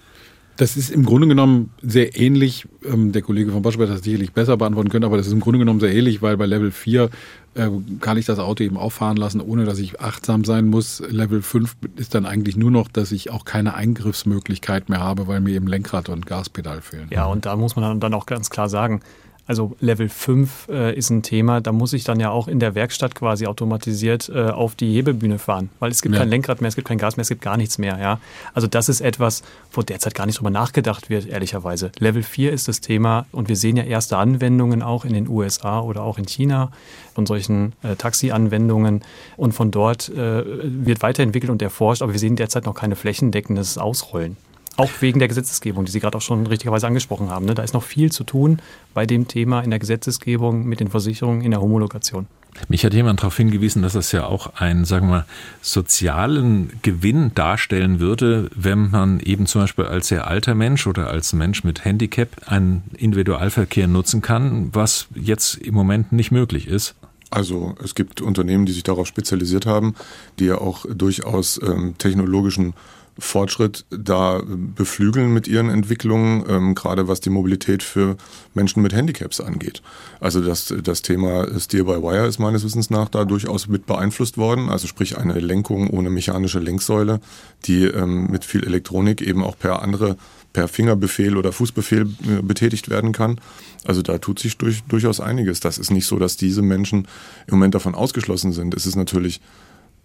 Das ist im Grunde genommen sehr ähnlich. Ähm, der Kollege von Bosch wird das sicherlich besser beantworten können, aber das ist im Grunde genommen sehr ähnlich, weil bei Level 4 äh, kann ich das Auto eben auch fahren lassen, ohne dass ich achtsam sein muss. Level 5 ist dann eigentlich nur noch, dass ich auch keine Eingriffsmöglichkeit mehr habe, weil mir eben Lenkrad und Gaspedal fehlen. Ja, und da muss man dann auch ganz klar sagen, also Level 5 äh, ist ein Thema, da muss ich dann ja auch in der Werkstatt quasi automatisiert äh, auf die Hebebühne fahren, weil es gibt ja. kein Lenkrad mehr, es gibt kein Gas mehr, es gibt gar nichts mehr. Ja? Also das ist etwas, wo derzeit gar nicht drüber nachgedacht wird, ehrlicherweise. Level 4 ist das Thema und wir sehen ja erste Anwendungen auch in den USA oder auch in China von solchen äh, Taxi-Anwendungen und von dort äh, wird weiterentwickelt und erforscht, aber wir sehen derzeit noch keine flächendeckendes Ausrollen. Auch wegen der Gesetzesgebung, die Sie gerade auch schon richtigerweise angesprochen haben. Ne? Da ist noch viel zu tun bei dem Thema in der Gesetzesgebung mit den Versicherungen in der Homologation. Mich hat jemand darauf hingewiesen, dass das ja auch einen, sagen wir mal, sozialen Gewinn darstellen würde, wenn man eben zum Beispiel als sehr alter Mensch oder als Mensch mit Handicap einen Individualverkehr nutzen kann, was jetzt im Moment nicht möglich ist. Also es gibt Unternehmen, die sich darauf spezialisiert haben, die ja auch durchaus ähm, technologischen Fortschritt da beflügeln mit ihren Entwicklungen, ähm, gerade was die Mobilität für Menschen mit Handicaps angeht. Also das, das Thema Steer-by-Wire ist meines Wissens nach da durchaus mit beeinflusst worden, also sprich eine Lenkung ohne mechanische Lenksäule, die ähm, mit viel Elektronik eben auch per andere per Fingerbefehl oder Fußbefehl äh, betätigt werden kann. Also da tut sich durch, durchaus einiges. Das ist nicht so, dass diese Menschen im Moment davon ausgeschlossen sind. Es ist natürlich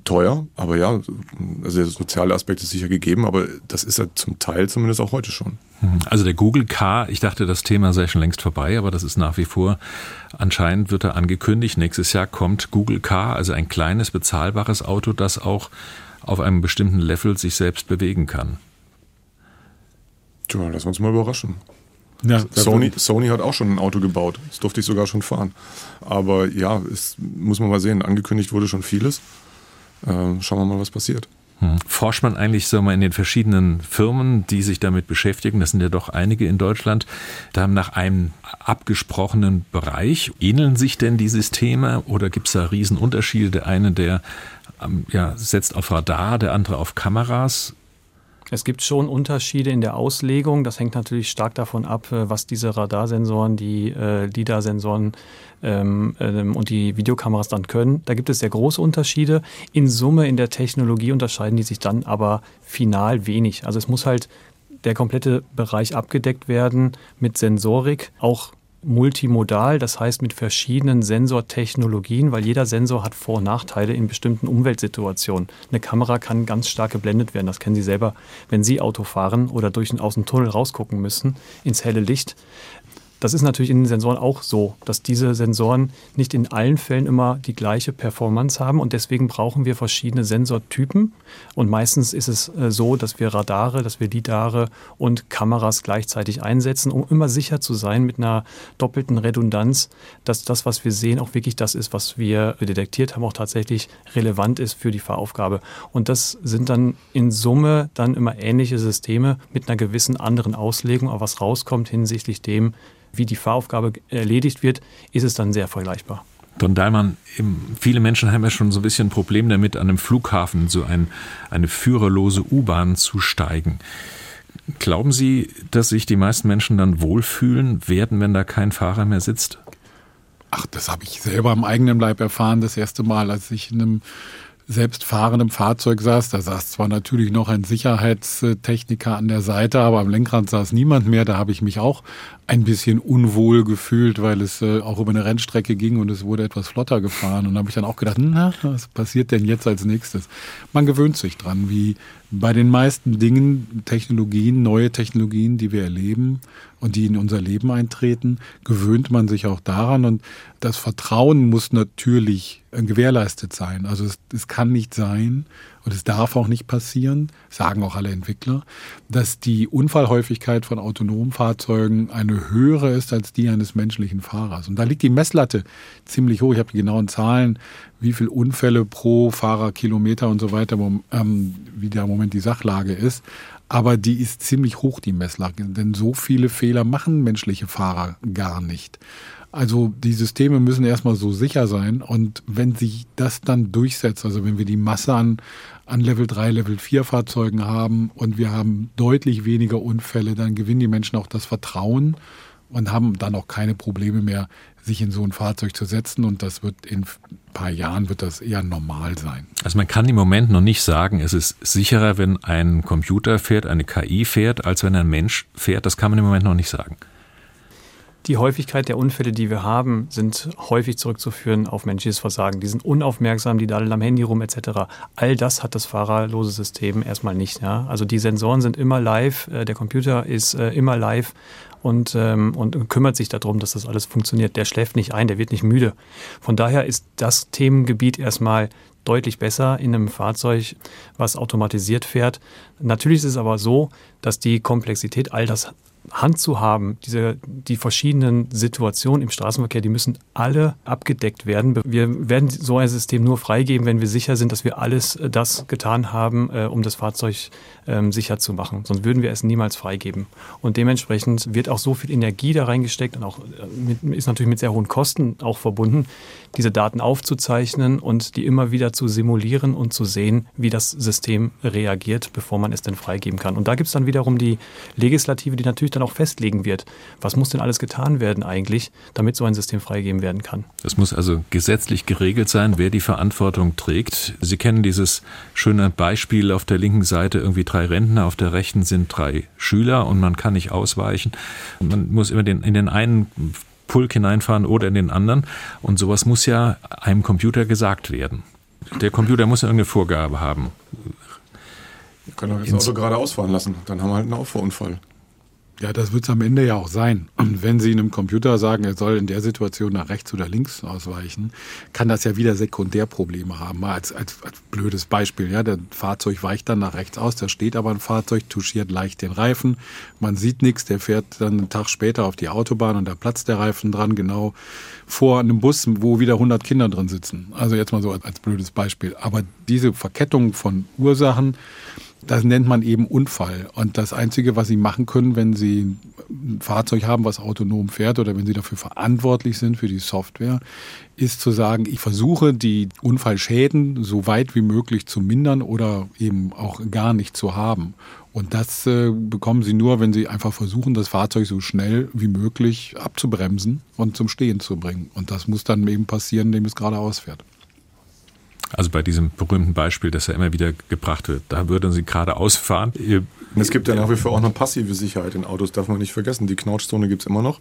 teuer, aber ja, also der soziale Aspekt ist sicher gegeben, aber das ist ja zum Teil zumindest auch heute schon. Mhm. Also der Google Car, ich dachte, das Thema sei schon längst vorbei, aber das ist nach wie vor, anscheinend wird er angekündigt, nächstes Jahr kommt Google Car, also ein kleines bezahlbares Auto, das auch auf einem bestimmten Level sich selbst bewegen kann. Tja, lass uns mal überraschen. Ja, Sony, Sony hat auch schon ein Auto gebaut. Das durfte ich sogar schon fahren. Aber ja, es muss man mal sehen. Angekündigt wurde schon vieles. Äh, schauen wir mal, was passiert. Hm. Forscht man eigentlich so mal in den verschiedenen Firmen, die sich damit beschäftigen, das sind ja doch einige in Deutschland, da nach einem abgesprochenen Bereich. Ähneln sich denn die Systeme oder gibt es da Riesenunterschiede? Der eine, der ähm, ja, setzt auf Radar, der andere auf Kameras. Es gibt schon Unterschiede in der Auslegung. Das hängt natürlich stark davon ab, äh, was diese Radarsensoren, die äh, LIDAR-Sensoren ähm, ähm, und die Videokameras dann können. Da gibt es sehr große Unterschiede. In Summe in der Technologie unterscheiden die sich dann aber final wenig. Also es muss halt der komplette Bereich abgedeckt werden mit Sensorik, auch multimodal, das heißt mit verschiedenen Sensortechnologien, weil jeder Sensor hat Vor- und Nachteile in bestimmten Umweltsituationen. Eine Kamera kann ganz stark geblendet werden, das kennen Sie selber, wenn Sie Auto fahren oder durch aus dem Tunnel rausgucken müssen ins helle Licht. Das ist natürlich in den Sensoren auch so, dass diese Sensoren nicht in allen Fällen immer die gleiche Performance haben und deswegen brauchen wir verschiedene Sensortypen und meistens ist es äh, so, dass wir Radare, dass wir Lidare und Kameras gleichzeitig einsetzen, um immer sicher zu sein mit einer doppelten Redundanz, dass das, was wir sehen, auch wirklich das ist, was wir detektiert haben, auch tatsächlich relevant ist für die Fahraufgabe. Und das sind dann in Summe dann immer ähnliche Systeme mit einer gewissen anderen Auslegung, aber was rauskommt hinsichtlich dem, wie die Fahraufgabe erledigt wird, ist es dann sehr vergleichbar. Don Dahlmann, viele Menschen haben ja schon so ein bisschen ein Problem damit, an einem Flughafen so ein, eine führerlose U-Bahn zu steigen. Glauben Sie, dass sich die meisten Menschen dann wohlfühlen werden, wenn da kein Fahrer mehr sitzt? Ach, das habe ich selber am eigenen Leib erfahren, das erste Mal, als ich in einem selbstfahrendem Fahrzeug saß. Da saß zwar natürlich noch ein Sicherheitstechniker an der Seite, aber am Lenkrad saß niemand mehr. Da habe ich mich auch ein bisschen unwohl gefühlt, weil es äh, auch über eine Rennstrecke ging und es wurde etwas flotter gefahren. Und da habe ich dann auch gedacht, na, was passiert denn jetzt als nächstes? Man gewöhnt sich dran, wie bei den meisten Dingen, Technologien, neue Technologien, die wir erleben und die in unser Leben eintreten, gewöhnt man sich auch daran. Und das Vertrauen muss natürlich gewährleistet sein. Also es, es kann nicht sein, und es darf auch nicht passieren, sagen auch alle Entwickler, dass die Unfallhäufigkeit von autonomen Fahrzeugen eine höhere ist als die eines menschlichen Fahrers. Und da liegt die Messlatte ziemlich hoch. Ich habe die genauen Zahlen, wie viele Unfälle pro Fahrerkilometer und so weiter, ähm, wie der Moment die Sachlage ist. Aber die ist ziemlich hoch, die Messlage, denn so viele Fehler machen menschliche Fahrer gar nicht. Also die Systeme müssen erstmal so sicher sein und wenn sich das dann durchsetzt, also wenn wir die Masse an, an Level 3, Level 4 Fahrzeugen haben und wir haben deutlich weniger Unfälle, dann gewinnen die Menschen auch das Vertrauen und haben dann auch keine Probleme mehr, sich in so ein Fahrzeug zu setzen und das wird in ein paar Jahren wird das eher normal sein. Also man kann im Moment noch nicht sagen, es ist sicherer, wenn ein Computer fährt, eine KI fährt, als wenn ein Mensch fährt. Das kann man im Moment noch nicht sagen. Die Häufigkeit der Unfälle, die wir haben, sind häufig zurückzuführen auf menschliches Versagen. Die sind unaufmerksam, die daddeln am Handy rum etc. All das hat das fahrerlose System erstmal nicht. Ja? Also die Sensoren sind immer live, äh, der Computer ist äh, immer live und, ähm, und kümmert sich darum, dass das alles funktioniert. Der schläft nicht ein, der wird nicht müde. Von daher ist das Themengebiet erstmal deutlich besser in einem Fahrzeug, was automatisiert fährt. Natürlich ist es aber so, dass die Komplexität all das Hand zu haben, diese, die verschiedenen Situationen im Straßenverkehr, die müssen alle abgedeckt werden. Wir werden so ein System nur freigeben, wenn wir sicher sind, dass wir alles äh, das getan haben, äh, um das Fahrzeug ähm, sicher zu machen. Sonst würden wir es niemals freigeben. Und dementsprechend wird auch so viel Energie da reingesteckt und auch äh, mit, ist natürlich mit sehr hohen Kosten auch verbunden, diese Daten aufzuzeichnen und die immer wieder zu simulieren und zu sehen, wie das System reagiert, bevor man es denn freigeben kann. Und da gibt es dann wiederum die Legislative, die natürlich dann auch festlegen wird, was muss denn alles getan werden eigentlich, damit so ein System freigegeben werden kann. Das muss also gesetzlich geregelt sein, wer die Verantwortung trägt. Sie kennen dieses schöne Beispiel auf der linken Seite, irgendwie drei Rentner, auf der rechten sind drei Schüler und man kann nicht ausweichen. Man muss immer den, in den einen Pulk hineinfahren oder in den anderen. Und sowas muss ja einem Computer gesagt werden. Der Computer muss ja irgendeine Vorgabe haben. Wir können doch jetzt Auto gerade ausfahren lassen. Dann haben wir halt einen Auffahrunfall. Ja, das wird es am Ende ja auch sein. Und wenn Sie einem Computer sagen, er soll in der Situation nach rechts oder links ausweichen, kann das ja wieder Sekundärprobleme haben. Mal als, als, als blödes Beispiel. Ja, der Fahrzeug weicht dann nach rechts aus, da steht aber ein Fahrzeug, touchiert leicht den Reifen. Man sieht nichts, der fährt dann einen Tag später auf die Autobahn und da platzt der Reifen dran, genau vor einem Bus, wo wieder 100 Kinder drin sitzen. Also jetzt mal so als, als blödes Beispiel. Aber diese Verkettung von Ursachen, das nennt man eben Unfall. Und das Einzige, was Sie machen können, wenn Sie ein Fahrzeug haben, was autonom fährt oder wenn Sie dafür verantwortlich sind für die Software, ist zu sagen, ich versuche die Unfallschäden so weit wie möglich zu mindern oder eben auch gar nicht zu haben. Und das äh, bekommen Sie nur, wenn Sie einfach versuchen, das Fahrzeug so schnell wie möglich abzubremsen und zum Stehen zu bringen. Und das muss dann eben passieren, indem es geradeaus fährt. Also bei diesem berühmten Beispiel, das ja immer wieder gebracht wird, da würden Sie gerade ausfahren. Es gibt ja nach wie vor auch eine passive Sicherheit in Autos, darf man nicht vergessen. Die Knautschzone gibt es immer noch.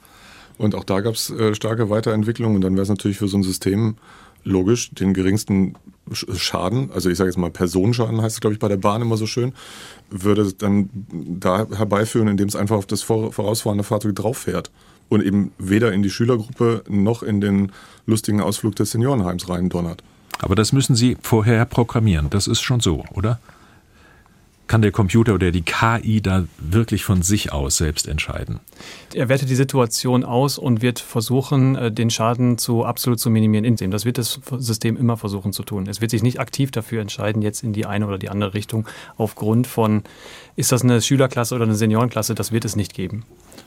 Und auch da gab es äh, starke Weiterentwicklungen. Und dann wäre es natürlich für so ein System logisch, den geringsten Schaden, also ich sage jetzt mal Personenschaden heißt es, glaube ich, bei der Bahn immer so schön, würde es dann da herbeiführen, indem es einfach auf das vorausfahrende Fahrzeug drauf fährt und eben weder in die Schülergruppe noch in den lustigen Ausflug des Seniorenheims rein donnert. Aber das müssen Sie vorher programmieren. Das ist schon so, oder? Kann der Computer oder die KI da wirklich von sich aus selbst entscheiden? Er wertet die Situation aus und wird versuchen, äh, den Schaden zu absolut zu minimieren in dem. Das wird das System immer versuchen zu tun. Es wird sich nicht aktiv dafür entscheiden, jetzt in die eine oder die andere Richtung aufgrund von, ist das eine Schülerklasse oder eine Seniorenklasse, das wird es nicht geben.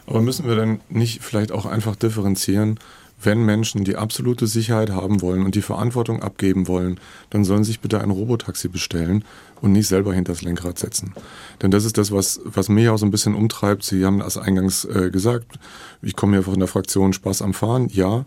Aber müssen wir dann nicht vielleicht auch einfach differenzieren, wenn Menschen die absolute Sicherheit haben wollen und die Verantwortung abgeben wollen, dann sollen sich bitte ein Robotaxi bestellen und nicht selber hinter das Lenkrad setzen. Denn das ist das, was, was mich auch so ein bisschen umtreibt. Sie haben das eingangs äh, gesagt. Ich komme ja von der Fraktion Spaß am Fahren. Ja,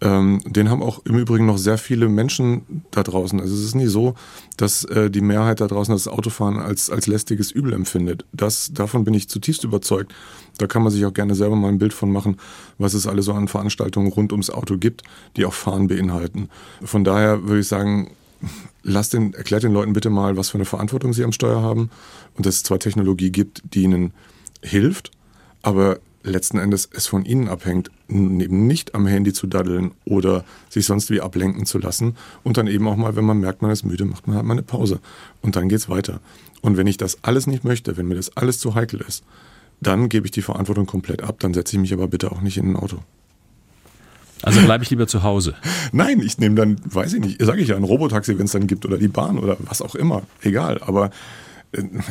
ähm, den haben auch im Übrigen noch sehr viele Menschen da draußen. Also es ist nie so, dass äh, die Mehrheit da draußen das Autofahren als, als lästiges Übel empfindet. Das, davon bin ich zutiefst überzeugt. Da kann man sich auch gerne selber mal ein Bild von machen, was es alles so an Veranstaltungen rund ums Auto gibt, die auch Fahren beinhalten. Von daher würde ich sagen, lasst den, erklärt den Leuten bitte mal, was für eine Verantwortung sie am Steuer haben und dass es zwar Technologie gibt, die ihnen hilft, aber letzten Endes es von Ihnen abhängt, eben nicht am Handy zu daddeln oder sich sonst wie ablenken zu lassen. Und dann eben auch mal, wenn man merkt, man ist müde, macht man halt mal eine Pause. Und dann geht's weiter. Und wenn ich das alles nicht möchte, wenn mir das alles zu heikel ist, dann gebe ich die Verantwortung komplett ab. Dann setze ich mich aber bitte auch nicht in ein Auto. Also bleibe ich lieber zu Hause. Nein, ich nehme dann, weiß ich nicht, sage ich ja, ein Robotaxi, wenn es dann gibt oder die Bahn oder was auch immer. Egal. Aber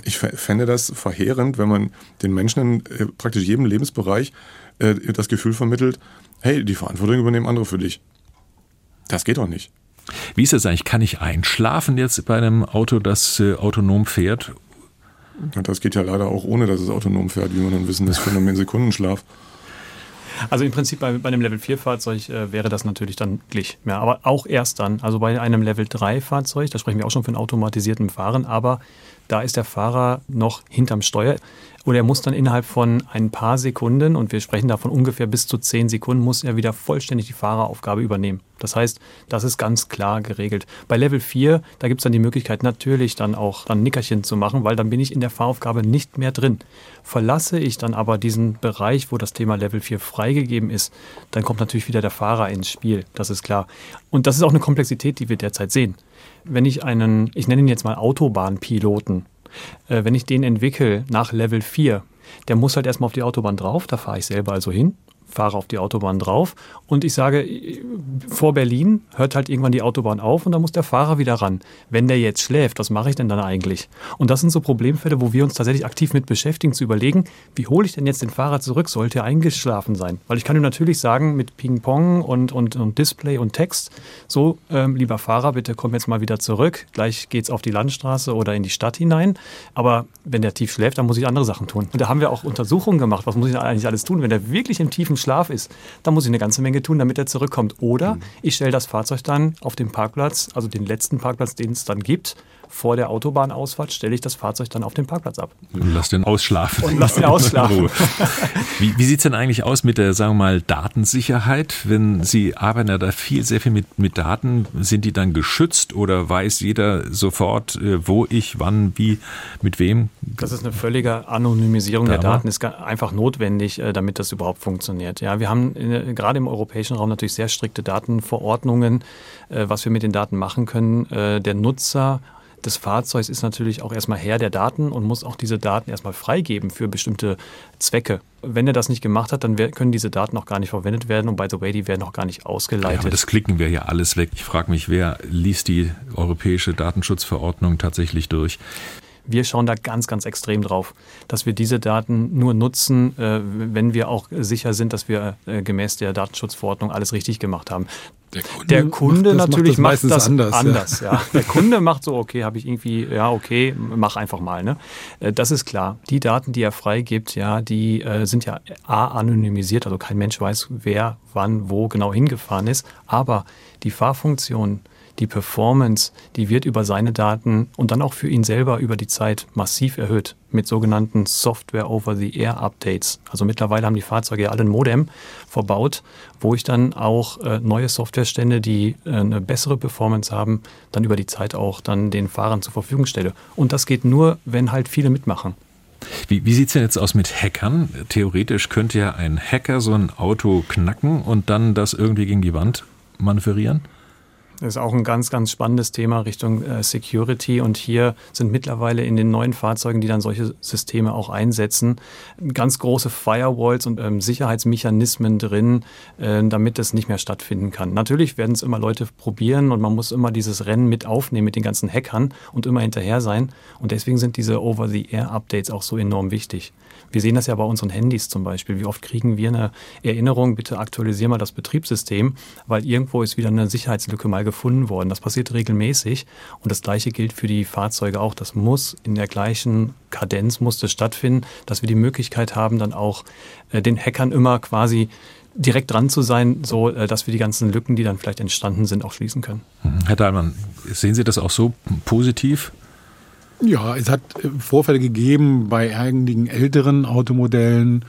ich fände das verheerend, wenn man den Menschen in äh, praktisch jedem Lebensbereich äh, das Gefühl vermittelt, hey, die Verantwortung übernehmen andere für dich. Das geht doch nicht. Wie ist das eigentlich? Kann ich einschlafen jetzt bei einem Auto, das äh, autonom fährt? Und das geht ja leider auch ohne, dass es autonom fährt, wie wir nun wissen, das Phänomen Sekundenschlaf. Also im Prinzip bei, bei einem Level 4 Fahrzeug äh, wäre das natürlich dann gleich. Ja, aber auch erst dann. Also bei einem Level 3 Fahrzeug, da sprechen wir auch schon von automatisiertem Fahren, aber da ist der Fahrer noch hinterm Steuer oder er muss dann innerhalb von ein paar Sekunden, und wir sprechen davon ungefähr bis zu zehn Sekunden, muss er wieder vollständig die Fahreraufgabe übernehmen. Das heißt, das ist ganz klar geregelt. Bei Level 4, da gibt es dann die Möglichkeit, natürlich dann auch ein Nickerchen zu machen, weil dann bin ich in der Fahraufgabe nicht mehr drin. Verlasse ich dann aber diesen Bereich, wo das Thema Level 4 freigegeben ist, dann kommt natürlich wieder der Fahrer ins Spiel, das ist klar. Und das ist auch eine Komplexität, die wir derzeit sehen. Wenn ich einen, ich nenne ihn jetzt mal Autobahnpiloten, äh, wenn ich den entwickle nach Level 4, der muss halt erstmal auf die Autobahn drauf, da fahre ich selber also hin fahre auf die Autobahn drauf und ich sage, vor Berlin hört halt irgendwann die Autobahn auf und da muss der Fahrer wieder ran. Wenn der jetzt schläft, was mache ich denn dann eigentlich? Und das sind so Problemfälle, wo wir uns tatsächlich aktiv mit beschäftigen, zu überlegen, wie hole ich denn jetzt den Fahrer zurück? Sollte er eingeschlafen sein? Weil ich kann ihm natürlich sagen, mit Ping-Pong und, und, und Display und Text, so, ähm, lieber Fahrer, bitte komm jetzt mal wieder zurück. Gleich geht's auf die Landstraße oder in die Stadt hinein. Aber wenn der tief schläft, dann muss ich andere Sachen tun. Und da haben wir auch Untersuchungen gemacht. Was muss ich eigentlich alles tun, wenn der wirklich im tiefen Schlaf ist, dann muss ich eine ganze Menge tun, damit er zurückkommt. Oder mhm. ich stelle das Fahrzeug dann auf den Parkplatz, also den letzten Parkplatz, den es dann gibt, vor der Autobahnausfahrt stelle ich das Fahrzeug dann auf den Parkplatz ab. Und lass den ausschlafen. Und lass den ausschlafen. wie wie sieht es denn eigentlich aus mit der, sagen wir mal, Datensicherheit? Wenn Sie arbeiten ja da viel, sehr viel mit, mit Daten, sind die dann geschützt oder weiß jeder sofort, äh, wo ich, wann, wie, mit wem? Das ist eine völlige Anonymisierung der Daten, ist einfach notwendig, äh, damit das überhaupt funktioniert. Ja, wir haben gerade im europäischen Raum natürlich sehr strikte Datenverordnungen, äh, was wir mit den Daten machen können. Der Nutzer des Fahrzeugs ist natürlich auch erstmal Herr der Daten und muss auch diese Daten erstmal freigeben für bestimmte Zwecke. Wenn er das nicht gemacht hat, dann können diese Daten auch gar nicht verwendet werden und by the way, die werden auch gar nicht ausgeleitet. Ja, aber das klicken wir ja alles weg. Ich frage mich, wer liest die europäische Datenschutzverordnung tatsächlich durch? Wir schauen da ganz, ganz extrem drauf, dass wir diese Daten nur nutzen, äh, wenn wir auch sicher sind, dass wir äh, gemäß der Datenschutzverordnung alles richtig gemacht haben. Der Kunde, der Kunde macht das, natürlich macht das, macht das anders. anders ja. ja. Der Kunde macht so, okay, habe ich irgendwie, ja, okay, mach einfach mal. Ne? Äh, das ist klar. Die Daten, die er freigibt, ja, die äh, sind ja A, anonymisiert, also kein Mensch weiß, wer, wann, wo genau hingefahren ist. Aber die Fahrfunktion, die Performance, die wird über seine Daten und dann auch für ihn selber über die Zeit massiv erhöht mit sogenannten Software-over-the-Air-Updates. Also mittlerweile haben die Fahrzeuge ja alle ein Modem verbaut, wo ich dann auch äh, neue Softwarestände, die äh, eine bessere Performance haben, dann über die Zeit auch dann den Fahrern zur Verfügung stelle. Und das geht nur, wenn halt viele mitmachen. Wie, wie sieht es denn jetzt aus mit Hackern? Theoretisch könnte ja ein Hacker so ein Auto knacken und dann das irgendwie gegen die Wand manövrieren? Ist auch ein ganz, ganz spannendes Thema Richtung äh, Security. Und hier sind mittlerweile in den neuen Fahrzeugen, die dann solche Systeme auch einsetzen, ganz große Firewalls und ähm, Sicherheitsmechanismen drin, äh, damit das nicht mehr stattfinden kann. Natürlich werden es immer Leute probieren und man muss immer dieses Rennen mit aufnehmen mit den ganzen Hackern und immer hinterher sein. Und deswegen sind diese Over-the-Air-Updates auch so enorm wichtig. Wir sehen das ja bei unseren Handys zum Beispiel. Wie oft kriegen wir eine Erinnerung, bitte aktualisier mal das Betriebssystem, weil irgendwo ist wieder eine Sicherheitslücke mal gefunden worden. Das passiert regelmäßig und das gleiche gilt für die Fahrzeuge auch. Das muss in der gleichen Kadenz muss das stattfinden, dass wir die Möglichkeit haben, dann auch äh, den Hackern immer quasi direkt dran zu sein, so äh, dass wir die ganzen Lücken, die dann vielleicht entstanden sind, auch schließen können. Mhm. Herr Dahlmann, sehen Sie das auch so positiv? Ja, es hat äh, Vorfälle gegeben bei einigen älteren Automodellen,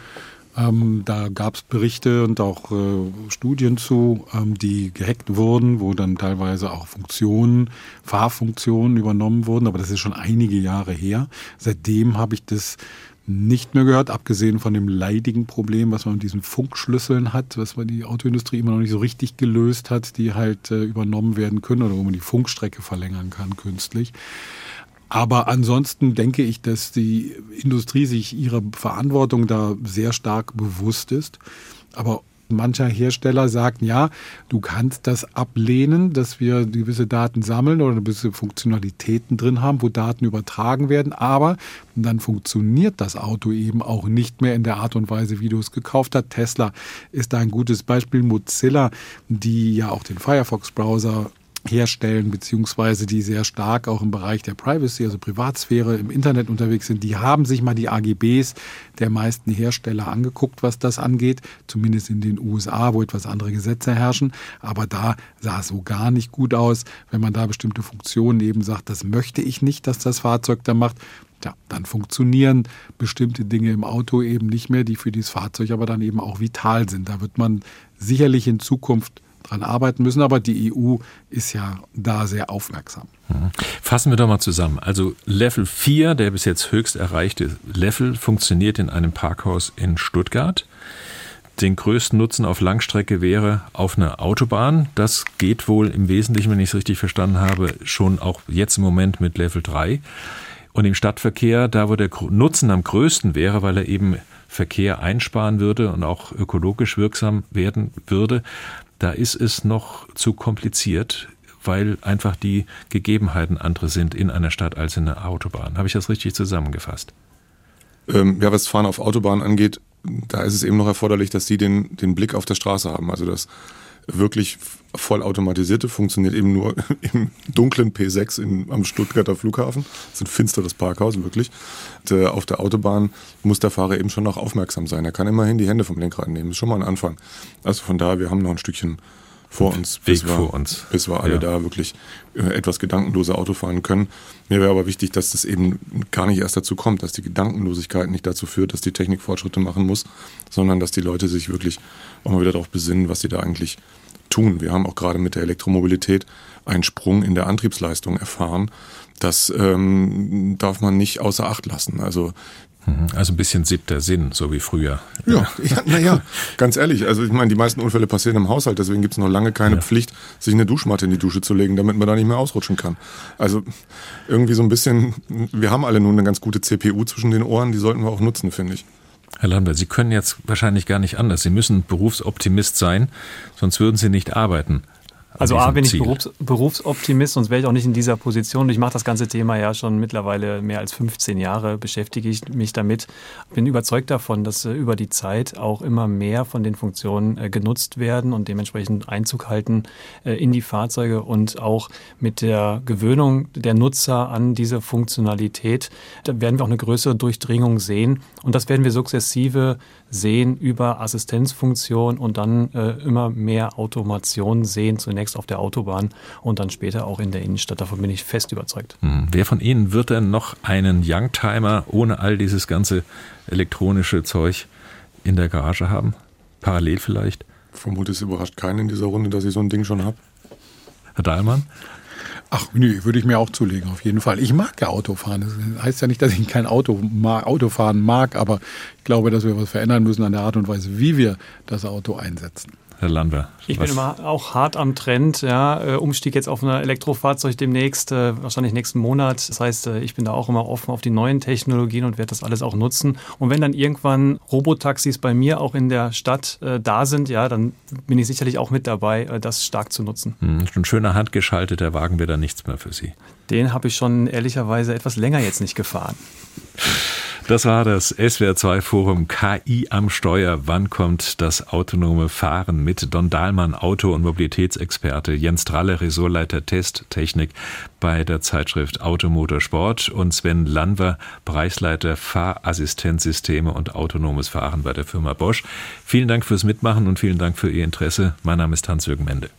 ähm, da gab es Berichte und auch äh, Studien zu, ähm, die gehackt wurden, wo dann teilweise auch Funktionen, Fahrfunktionen übernommen wurden, aber das ist schon einige Jahre her. Seitdem habe ich das nicht mehr gehört, abgesehen von dem leidigen Problem, was man mit diesen Funkschlüsseln hat, was man die Autoindustrie immer noch nicht so richtig gelöst hat, die halt äh, übernommen werden können oder wo man die Funkstrecke verlängern kann künstlich. Aber ansonsten denke ich, dass die Industrie sich ihrer Verantwortung da sehr stark bewusst ist. Aber mancher Hersteller sagt, ja, du kannst das ablehnen, dass wir gewisse Daten sammeln oder gewisse Funktionalitäten drin haben, wo Daten übertragen werden, aber dann funktioniert das Auto eben auch nicht mehr in der Art und Weise, wie du es gekauft hast. Tesla ist da ein gutes Beispiel. Mozilla, die ja auch den Firefox-Browser herstellen, beziehungsweise die sehr stark auch im Bereich der Privacy, also Privatsphäre im Internet unterwegs sind, die haben sich mal die AGBs der meisten Hersteller angeguckt, was das angeht, zumindest in den USA, wo etwas andere Gesetze herrschen. Aber da sah es so gar nicht gut aus, wenn man da bestimmte Funktionen eben sagt, das möchte ich nicht, dass das Fahrzeug da macht. Ja, dann funktionieren bestimmte Dinge im Auto eben nicht mehr, die für dieses Fahrzeug aber dann eben auch vital sind. Da wird man sicherlich in Zukunft dran arbeiten müssen. Aber die EU ist ja da sehr aufmerksam. Fassen wir doch mal zusammen. Also Level 4, der bis jetzt höchst erreichte Level, funktioniert in einem Parkhaus in Stuttgart. Den größten Nutzen auf Langstrecke wäre auf einer Autobahn. Das geht wohl im Wesentlichen, wenn ich es richtig verstanden habe, schon auch jetzt im Moment mit Level 3. Und im Stadtverkehr, da wo der Nutzen am größten wäre, weil er eben Verkehr einsparen würde und auch ökologisch wirksam werden würde, da ist es noch zu kompliziert, weil einfach die Gegebenheiten andere sind in einer Stadt als in einer Autobahn. Habe ich das richtig zusammengefasst? Ähm, ja, was Fahren auf Autobahnen angeht, da ist es eben noch erforderlich, dass sie den, den Blick auf der Straße haben. Also das wirklich vollautomatisierte funktioniert eben nur im dunklen P6 in, am Stuttgarter Flughafen. Das ist ein finsteres Parkhaus, wirklich. Und, äh, auf der Autobahn muss der Fahrer eben schon noch aufmerksam sein. Er kann immerhin die Hände vom Lenkrad nehmen. Das ist schon mal ein Anfang. Also von daher, wir haben noch ein Stückchen vor uns, bis Weg wir, vor uns. bis wir alle ja. da wirklich äh, etwas gedankenloser Auto fahren können. Mir wäre aber wichtig, dass das eben gar nicht erst dazu kommt, dass die Gedankenlosigkeit nicht dazu führt, dass die Technik Fortschritte machen muss, sondern dass die Leute sich wirklich auch mal wieder darauf besinnen, was sie da eigentlich tun. Wir haben auch gerade mit der Elektromobilität einen Sprung in der Antriebsleistung erfahren. Das ähm, darf man nicht außer Acht lassen. Also mhm. also ein bisschen siebter Sinn, so wie früher. Ja, ja naja, ganz ehrlich. Also ich meine, die meisten Unfälle passieren im Haushalt, deswegen gibt es noch lange keine ja. Pflicht, sich eine Duschmatte in die Dusche zu legen, damit man da nicht mehr ausrutschen kann. Also irgendwie so ein bisschen, wir haben alle nun eine ganz gute CPU zwischen den Ohren, die sollten wir auch nutzen, finde ich. Herr Lambert, Sie können jetzt wahrscheinlich gar nicht anders. Sie müssen Berufsoptimist sein, sonst würden Sie nicht arbeiten. Also A bin ich Berufs Berufsoptimist, sonst wäre ich auch nicht in dieser Position. Ich mache das ganze Thema ja schon mittlerweile mehr als 15 Jahre, beschäftige ich mich damit. Bin überzeugt davon, dass äh, über die Zeit auch immer mehr von den Funktionen äh, genutzt werden und dementsprechend Einzug halten äh, in die Fahrzeuge und auch mit der Gewöhnung der Nutzer an diese Funktionalität, da werden wir auch eine größere Durchdringung sehen. Und das werden wir sukzessive sehen über Assistenzfunktion und dann immer mehr Automation sehen, zunächst auf der Autobahn und dann später auch in der Innenstadt. Davon bin ich fest überzeugt. Hm. Wer von Ihnen wird denn noch einen Youngtimer ohne all dieses ganze elektronische Zeug in der Garage haben? Parallel vielleicht? Vermute, es überrascht keinen in dieser Runde, dass ich so ein Ding schon habe. Herr Dahlmann? Ach, nee, würde ich mir auch zulegen, auf jeden Fall. Ich mag ja Autofahren. Das heißt ja nicht, dass ich kein Auto mag, Autofahren mag, aber ich glaube, dass wir was verändern müssen an der Art und Weise, wie wir das Auto einsetzen. Herr Landwehr? Ich bin immer auch hart am Trend. Ja, äh, Umstieg jetzt auf ein Elektrofahrzeug demnächst, äh, wahrscheinlich nächsten Monat. Das heißt, äh, ich bin da auch immer offen auf die neuen Technologien und werde das alles auch nutzen. Und wenn dann irgendwann Robotaxis bei mir auch in der Stadt da sind, ja, dann bin ich sicherlich auch mit dabei, das stark zu nutzen. Hm, ein schöner handgeschalteter Wagen wäre da nichts mehr für Sie. Den habe ich schon ehrlicherweise etwas länger jetzt nicht gefahren. Das war das SWR2 Forum KI am Steuer. Wann kommt das autonome Fahren mit Don Dahlmann, Auto- und Mobilitätsexperte, Jens Dralle, Ressortleiter Testtechnik bei der Zeitschrift Automotorsport und Sven Lanver, Preisleiter Fahrassistenzsysteme und autonomes Fahren bei der Firma Bosch. Vielen Dank fürs Mitmachen und vielen Dank für Ihr Interesse. Mein Name ist Hans-Jürgen Mende.